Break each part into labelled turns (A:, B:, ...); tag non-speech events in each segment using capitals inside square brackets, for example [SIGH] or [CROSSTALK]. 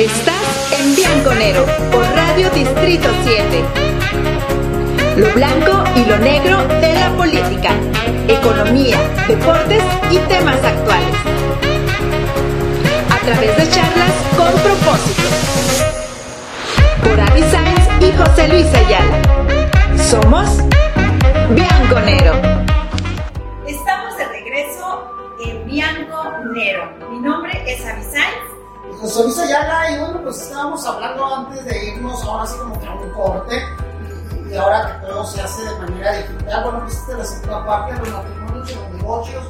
A: Estás en Bianconero por Radio Distrito 7. Lo blanco y lo negro de la política, economía, deportes y temas actuales. A través de charlas con propósito. Por Avi Sainz y José Luis Ayala. Somos Bianconero.
B: Estamos de regreso en Bianconero. Mi nombre es Avi Sainz
C: José Luis Ayala, y bueno, pues estábamos hablando antes de irnos, ahora sí como que a un corte, y, ahora que todo se hace de manera digital, bueno, pues esta es la segunda parte los matrimonios y los negocios,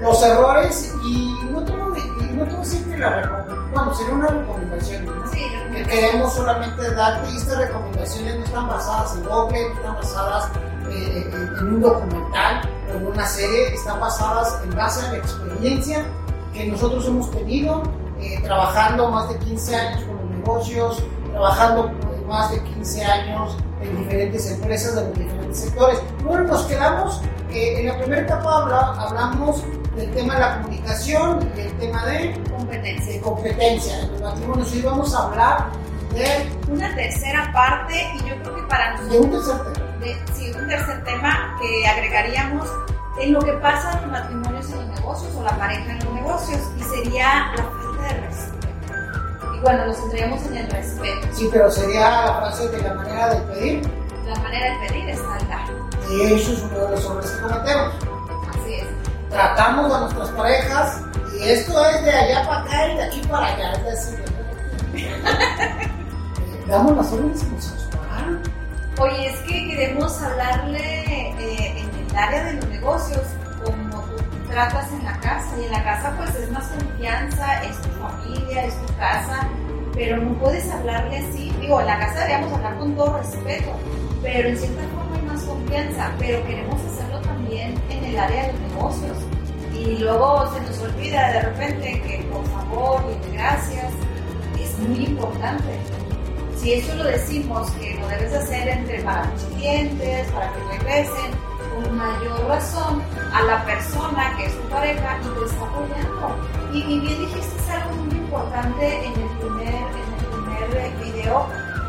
C: los errores, y no tengo, y no tengo que la bueno, sería una recomendación, ¿no?
B: Sí,
C: que queremos solamente darte, y estas recomendaciones no están basadas en Google, no están basadas eh, en un documental o en una serie, están basadas en base a la experiencia que nosotros hemos tenido eh, trabajando más de 15 años con los negocios, trabajando más de 15 años en diferentes empresas de los diferentes sectores. Bueno, nos quedamos, eh, en la primera etapa habla, hablamos del tema de la comunicación y el tema de
B: competencia.
C: de competencia matrimonios. Hoy vamos a hablar de,
B: Una tercera parte, y yo creo que para
C: de un
B: nosotros,
C: tercer tema.
B: de- sí, un tercer tema que agregaríamos en lo que pasa en los matrimonios en los negocios o la pareja en los negocios, y sería la respeto. Y bueno, nos centraríamos en el respeto.
C: Sí, pero sería la frase de la manera de pedir,
B: La manera de pedir es dar.
C: y eso es uno de los errores que cometemos.
B: Así es.
C: tratamos a nuestras parejas y esto es de allá para acá y de aquí para allá. Es decir, [LAUGHS] damos las órdenes como se nos pagan.
B: Oye, es que queremos hablarle eh, en el área de los negocios tratas en la casa. Y en la casa pues es más confianza, es tu familia, es tu casa, pero no puedes hablarle así. Digo, en la casa deberíamos hablar con todo respeto, pero en cierta forma hay más confianza, pero queremos hacerlo también en el área de los negocios. Y luego se nos olvida de repente que por favor y gracias es muy importante si eso lo decimos que lo debes hacer entre para tus clientes, para que regresen, con mayor razón a la persona que es tu pareja y te está apoyando. Y, y bien dijiste algo muy importante en el primer, en el primer eh, video,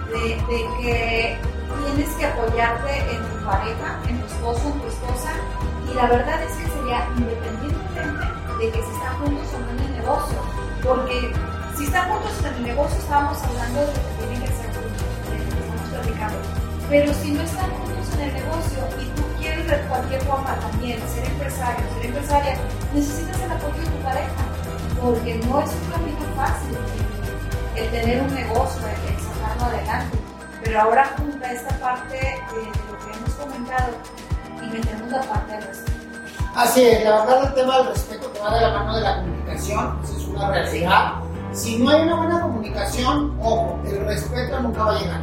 B: de, de que tienes que apoyarte en tu pareja, en tu esposo, en tu esposa, y la verdad es que sería independientemente de que si están juntos o no en el negocio, porque si están juntos en el negocio estábamos hablando de que tienen que ser juntos, que estamos platicando, pero si no están juntos en el negocio y tú cualquier forma también ser empresario, ser empresaria, necesitas el apoyo de tu pareja, porque no es un camino fácil el tener un negocio, el, sacarlo adelante. Pero ahora junta esta parte de, lo que hemos comentado y metemos la parte del respeto.
C: Así es, la verdad el tema del respeto que va de la mano de la comunicación, esa es una realidad. Si no hay una buena comunicación, ojo, el respeto nunca va a llegar.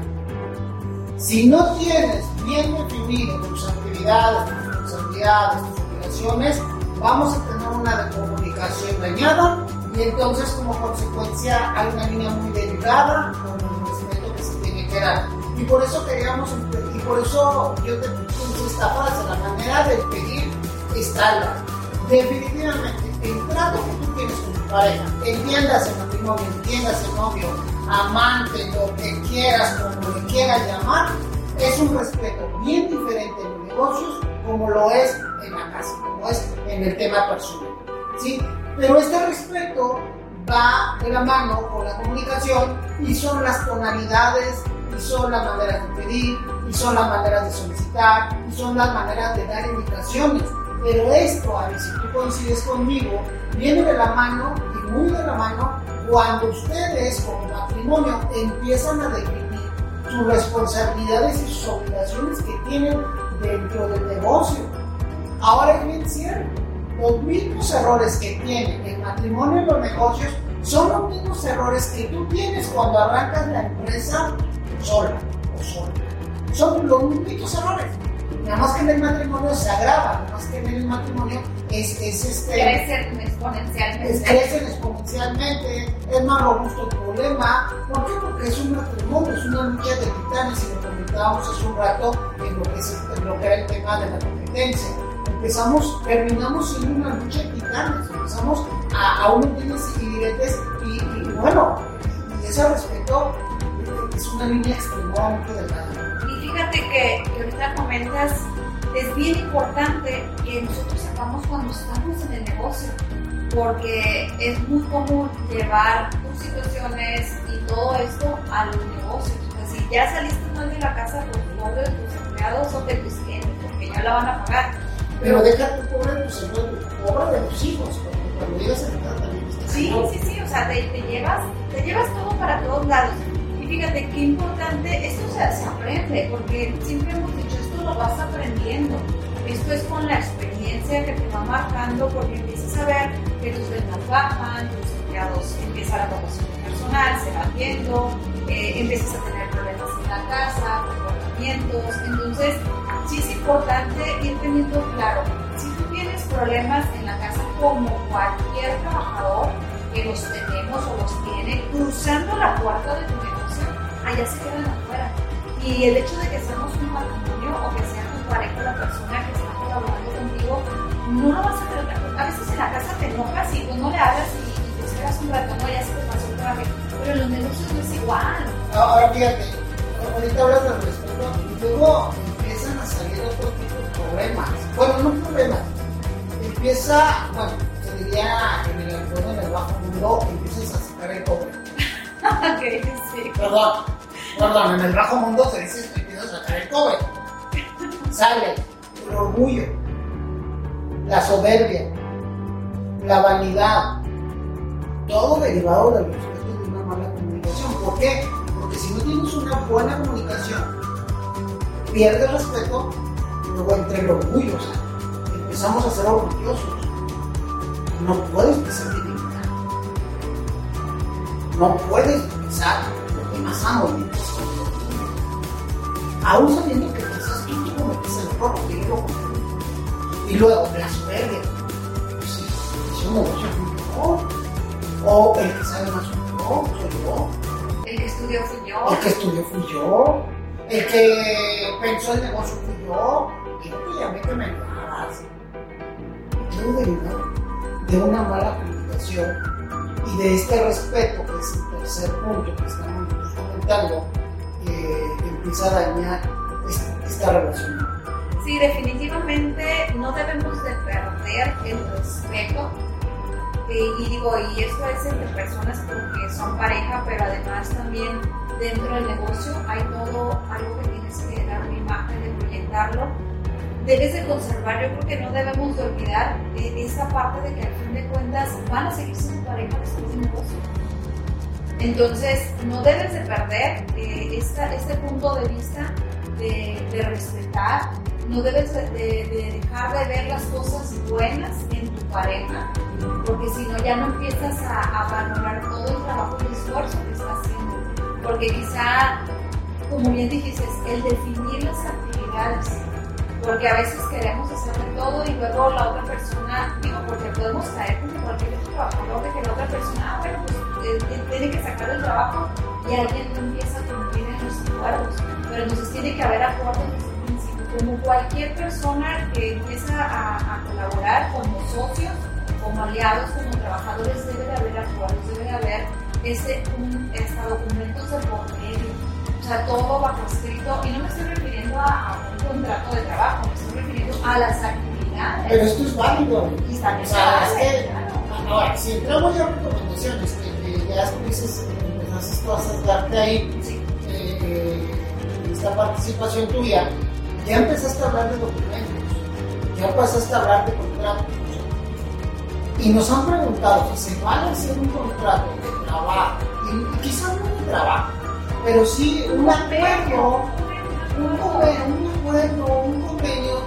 C: Si no tienes bien definido tus tus responsabilidades, tus obligaciones, vamos a tener una comunicación dañada y entonces como consecuencia hay una línea muy delgada con el respeto que se tiene que dar. Y por eso queríamos, y por eso yo te puse esta frase, la manera de pedir está la. Definitivamente, el trato que tú tienes con tu pareja, entiendas el matrimonio, entiendas el novio, amante, lo que quieras, como le quieras llamar, es un respeto bien diferente negocios como lo es en la casa, como es en el tema personal. ¿sí? Pero este respeto va de la mano con la comunicación y son las tonalidades y son las maneras de pedir y son las maneras de solicitar y son las maneras de dar indicaciones. Pero esto, Ari, si tú coincides conmigo, viene de la mano y muy de la mano cuando ustedes como matrimonio empiezan a definir sus responsabilidades y sus obligaciones que tienen dentro del negocio. Ahora es bien cierto, los mismos errores que tienen el matrimonio y los negocios son los mismos errores que tú tienes cuando arrancas la empresa sola o sola. Son los mismos errores. Nada más que en el matrimonio se agrava, nada más que en el matrimonio es, es este
B: Crecen
C: es-
B: exponencialmente.
C: crecen exponencialmente, más robusto el problema. ¿Por qué? Porque es un matrimonio, es una lucha de titanes y lo comentábamos hace un rato en lo que, es, en era el tema de la competencia. Empezamos, terminamos en una lucha de titanes, empezamos a, a dimes y diretes y, y bueno, y ese respeto es una línea extremadamente delgada.
B: Y fíjate que, que ahorita comentas, es bien importante que nosotros sepamos cuando estamos en el negocio, porque es muy común llevar tus situaciones y todo esto a los negocios. O sea, si ya saliste mal de la casa, pues pobre de tus empleados o de tus clientes, porque ya la van a pagar.
C: Pero deja tu pobre de tus empleados, pobre de tus hijos, porque cuando llegas a la casa también estás
B: Sí, sí, sí, o sea, te, te llevas, te llevas todo para todos lados. Y fíjate qué importante, esto se aprende, porque siempre hemos dicho, esto lo vas aprendiendo. Esto es con la experiencia que te va marcando, porque empiezas a ver que tus ventas bajan, tus empleados empieza la rotación de personal, se va viendo, eh, empiezas a tener problemas en la casa, comportamientos. Entonces, sí es importante ir teniendo claro, si tú tienes problemas en la casa como cualquier trabajador que los tenemos o los tiene, cruzando la puerta de tu negocio, allá se quedan afuera. Y el hecho de que seamos un matrimonio o que sea tu pareja la persona que está colaborando contigo, no lo vas a tratar. A veces en la casa te enojas y tú no le hablas y, te esperas un rato, no, ya se te pasó el traje. Pero en los negocios no es igual.
C: Ahora fíjate, ahorita hablas del respeto y luego empiezan a salir otro tipo de problemas. Bueno, no problemas. Empieza, bueno, se diría en el entorno en el bajo mundo, empiezas a sacar el cobre. [LAUGHS]
B: Ok, sí.
C: Perdón, perdón, en el bajo mundo se dice que empiezas a sacar el cobre. Sale el orgullo, la soberbia, la vanidad, todo derivado del respeto de una mala comunicación. ¿Por qué? Porque si no tienes una buena comunicación, pierdes respeto, luego entre el orgullo, o sea, empezamos a ser orgullosos. No puedes pensar en dignidad. No puedes pensar lo que más amo de. Aún sabiendo que quizás tú te cometes el error. Y luego. Pues, sí, es un negocio fui yo. O el que sabe más yo, soy yo.
B: El que estudió fui yo.
C: El que estudió fui yo. El que pensó el negocio fui yo. Y no llamé que me ayudabas. Y todo derivado de una mala comunicación y de este respeto, que es el tercer punto que estamos comentando, que empieza a dañar esta, esta relación.
B: Sí, definitivamente no debemos de perder el respeto. Eh, y digo, y esto es entre personas porque son pareja, pero además también dentro del negocio hay todo algo que tienes que dar una imagen, de proyectarlo. Debes de conservar, yo creo que no debemos de olvidar eh, esa parte de que al fin de cuentas van a seguir siendo pareja después del negocio. Entonces, no debes de perder eh, esta, este punto de vista de respetar, no debes de, de- de dejar de ver las cosas buenas en tu pareja, porque si no ya no empiezas a, a valorar todo el trabajo y el esfuerzo que está haciendo. Porque quizá, como bien dijiste, el definir las actividades, porque a veces queremos hacer todo y luego la otra persona, digo, porque podemos caer como cualquier otro trabajador de que la otra persona, ah, bueno, pues él tiene que sacar el trabajo y alguien no empieza a cumplir en los acuerdos. Pero entonces tiene que haber acuerdos. Como cualquier persona que empieza a, a colaborar como socios, como aliados, como trabajadores, debe de haber acuerdos, debe de haber ese, un, hasta documentos de por medio. O sea, todo bajo escrito. Y no me estoy refiriendo a, a un contrato de trabajo, me estoy refiriendo a las actividades.
C: Pero esto es válido.
B: Y también
C: O sea, es que-. Ahora, si entramos ya en recomendaciones, que, que ya dices, empezaste tú a sesgarte ahí,
B: Sí.
C: eh, en esta participación tuya, ya empezaste a hablar de documentos, ya empezaste a hablar de contratos. Y nos han preguntado si se vale hacer un contrato de trabajo, y quizá no de trabajo, pero sí un acuerdo, un convenio, un acuerdo, un convenio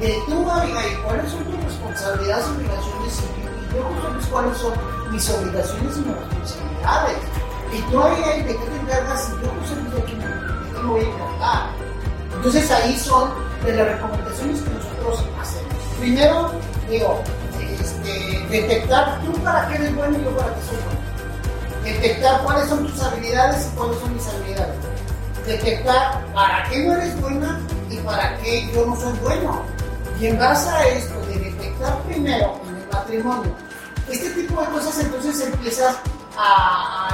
C: de tú, Abigail, cuáles son tus responsabilidades y obligaciones y yo sabes cuáles son mis obligaciones y mis responsabilidades. Y tú, Abigail, de qué te encargas y yo no sé de qué, me- de qué me voy a encargar. Entonces ahí son de las recomendaciones que nosotros hacemos. Primero, digo, este, detectar tú para qué eres bueno y yo para qué soy bueno. Detectar cuáles son tus habilidades y cuáles son mis habilidades. Detectar para qué no eres buena y para qué yo no soy bueno. Y en base a esto de detectar primero en el matrimonio este tipo de cosas, entonces empiezas a,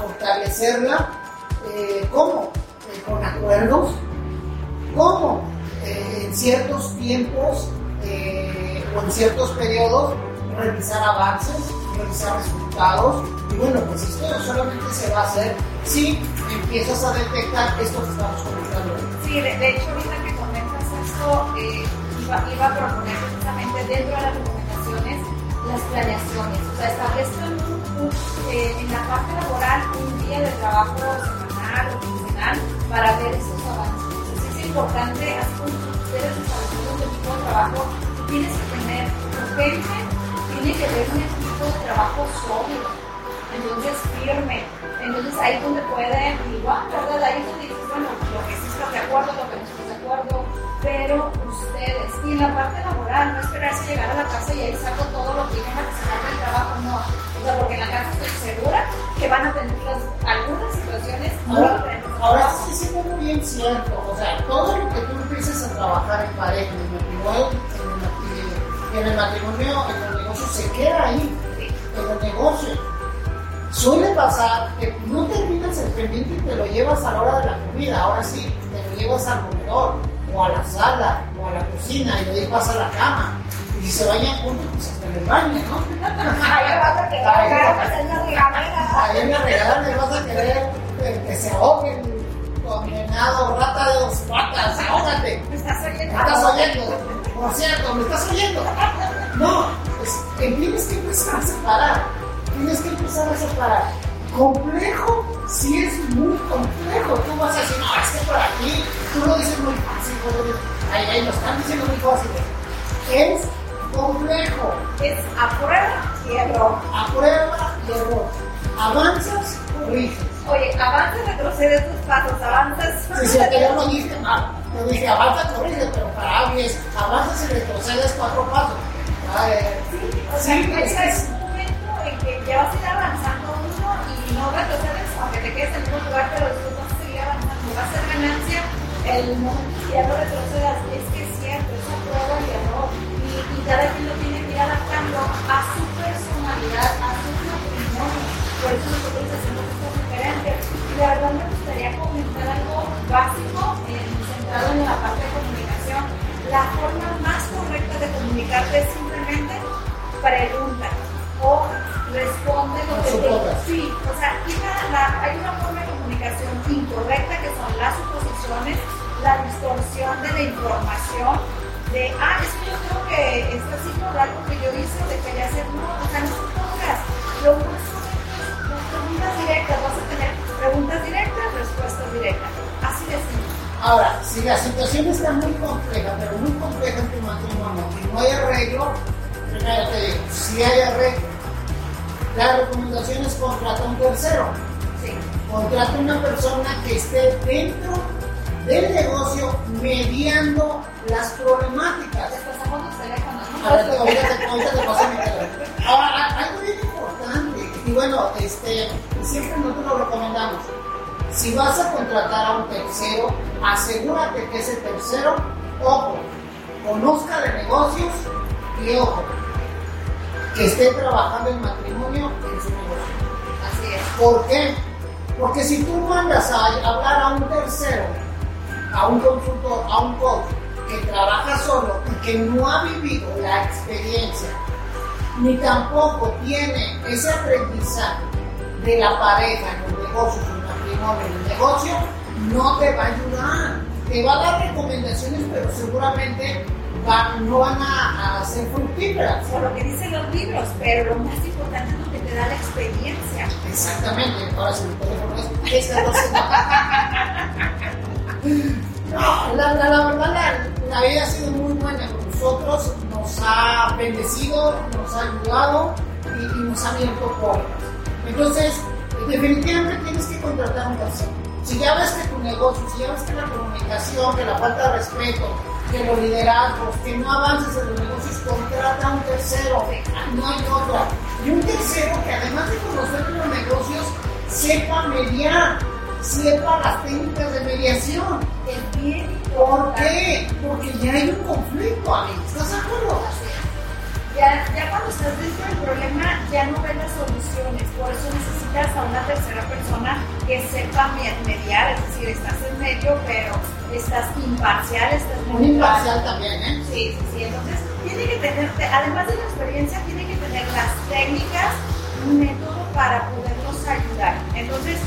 C: fortalecerla. Eh, ¿Cómo? Eh, con acuerdos. ¿Cómo? Eh, en ciertos tiempos o en ciertos periodos revisar avances, revisar resultados. Y bueno, pues esto solamente se va a hacer si empiezas a detectar esto que estamos comentando.
B: Sí, de, hecho, ahorita que comentas esto, iba, iba a proponer precisamente dentro de las recomendaciones las planeaciones. O sea, establezcan eh, en la parte laboral un día de trabajo semanal o quincenal para ver esos avances. Importante, así como ustedes establecen un equipo de trabajo, tienes que tener urgente, tiene que haber un equipo de trabajo sólido, entonces firme. Entonces ahí es donde pueden, igual, ¿verdad? Ahí es donde dices, bueno, lo que sí está de acuerdo, lo que no está de acuerdo, pero ustedes, y en la parte laboral, no esperarse llegar a la casa y ahí saco todo lo que tenga que sacar del trabajo, no. O sea, porque en la casa estoy segura que van a tener algunas
C: cierto, o sea, todo lo que tú empieces a trabajar en pareja, en el matrimonio, en el, matrimonio, en el negocio, se queda ahí, en el negocio. Suele pasar que no terminas el pendiente y te lo llevas a la hora de la comida, ahora sí, te lo llevas al comedor o a la sala, o a la cocina, y ahí pasa a la cama. Y si se bañan juntos, pues hasta en el baño, ¿no?
B: Ahí vas a querer ahí, en la regadera.
C: Ahí en la regadera vas a querer que se ahoguen condenado rata de dos patas, ahógate.
B: ¿Me estás oyendo?
C: ¿Me estás oyendo? Por cierto, ¿me estás oyendo? No, pues, tienes que empezar a separar. Tienes que empezar a separar complejo, sí es muy complejo. Tú vas a decir, no, es que por aquí, tú lo dices muy fácil, ahí, ahí lo están diciendo muy fácil. Es complejo.
B: Es a prueba y error.
C: A prueba y error. Avanzas, corriges.
B: Oye, avanzas, retrocedes tus pasos, avanzas.
C: Sí, sí, yo lo dije mal. Yo dije, avanza, corrige, pero para mí es avanzas y retrocedes cuatro pasos.
B: sí, o sea, sí, es, es un momento en que ya vas a ir avanzando no retrocedes, aunque te quedes en el mismo lugar, pero después vas a seguir avanzando, va a ser ganancia el momento que ya no retrocedas. Es que es cierto, es una prueba y error. Y, y cada quien lo tiene que ir adaptando a su personalidad, a su matrimonio. Por eso nosotros la verdad me gustaría comentar algo básico centrado en la parte de comunicación. La forma más correcta de comunicarte es simplemente pregunta o responde lo que te... Sí, o sea, hay una forma de comunicación incorrecta que son las suposiciones, la distorsión de la información, de, ah, es que yo creo que está así por algo que yo hice de quería hacer, no, o sea, no todas. Lo más correcto es preguntas directas, vas a tener preguntas directas, respuestas directas, así de simple.
C: Ahora, si la situación está muy compleja, pero muy compleja en tu matrimonio y no hay arreglo, primero te digo, si hay arreglo, la recomendación es contratar un tercero. Sí. Contrata una persona que esté dentro del negocio mediando las problemáticas.
B: Pasamos los teléfonos.
C: Ahorita te, te paso mi teléfono. Ahora, algo y bueno, este, siempre nosotros lo recomendamos. Si vas a contratar a un tercero, asegúrate que ese tercero, ojo, conozca de negocios y ojo, que esté trabajando en matrimonio en su negocio.
B: Así es.
C: ¿Por qué? Porque si tú mandas a hablar a un tercero, a un consultor, a un coach, que trabaja solo y que no ha vivido la experiencia, ni tampoco tiene ese aprendizaje de la pareja en los negocios, en el matrimonio, en el negocio, no te va a ayudar. Te va a dar recomendaciones, pero seguramente no van a, ser fructíferas.
B: Por lo que dicen los libros, pero lo más importante es lo que te da la experiencia.
C: Exactamente, ahora si me puede es esta [LAUGHS] No, la, la, la verdad, la, vida ha sido muy buena con nosotros, nos ha bendecido, nos ha ayudado y, nos ha abierto puertas. Entonces, definitivamente tienes que contratar un tercero. Si ya ves que tu negocio, si ya ves que la comunicación, que la falta de respeto, que los liderazgos, que no avances en los negocios, contrata a un tercero, no hay otra. Y un tercero que además de conocer los negocios, sepa mediar, sepa las técnicas de mediación.
B: Es bien
C: ¿Por qué? Porque ya hay un conflicto ahí, ¿estás de acuerdo?
B: ya, ya cuando estás dentro del problema ya no ves las soluciones, por eso necesitas a una tercera persona que sepa mediar, es decir, estás en medio, pero estás imparcial, estás
C: muy imparcial también, ¿eh?
B: Sí, sí, sí, entonces tiene que tener, además de la experiencia, tiene que tener las técnicas, un método para podernos ayudar. Entonces,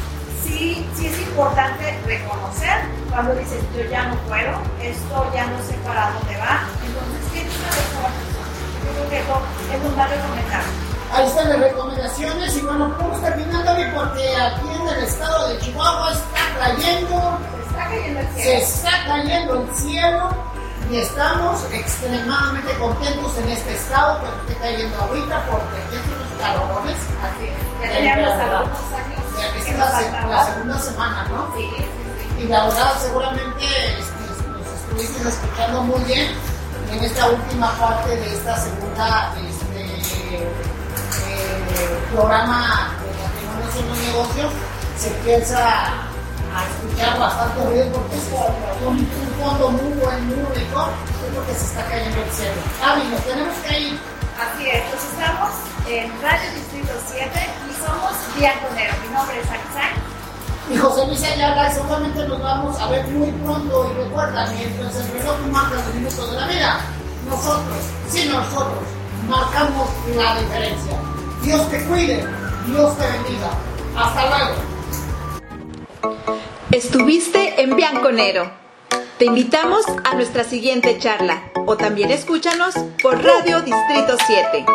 B: sí, sí es importante reconocer cuando dices yo ya no puedo, esto ya no sé para dónde va, entonces tienes una persona creo que eso es un recomendable.
C: Ahí están las recomendaciones y bueno, vamos terminando porque aquí en el estado de Chihuahua está cayendo,
B: se está cayendo el cielo,
C: se está cayendo el cielo y estamos extremadamente contentos en este estado que esté cayendo ahorita porque hay unos calorones.
B: Así es, ya teníamos algunos años.
C: Ya es la, la, segunda semana, ¿no?
B: Sí.
C: Y la verdad, seguramente este, nos estuviste escuchando muy bien en esta última parte de esta segunda este, eh, programa de patrimonio en los negocios, se empieza a escuchar bastante ruido porque es un, fondo muy buen, muy rico, es lo que se está cayendo el cielo. Avi, nos tenemos que ir.
B: Así es, pues estamos en Radio Distrito 7 y somos Diaconero. Mi nombre es Alexander
C: José Luis Ayala, seguramente nos vamos a ver muy pronto. Y recuerda, mientras el reloj marca los minutos de la vida, nosotros, sí nosotros, marcamos la diferencia. Dios te cuide, Dios te bendiga. Hasta luego.
A: Estuviste en Bianconero. Te invitamos a nuestra siguiente charla o también escúchanos por Radio Distrito 7.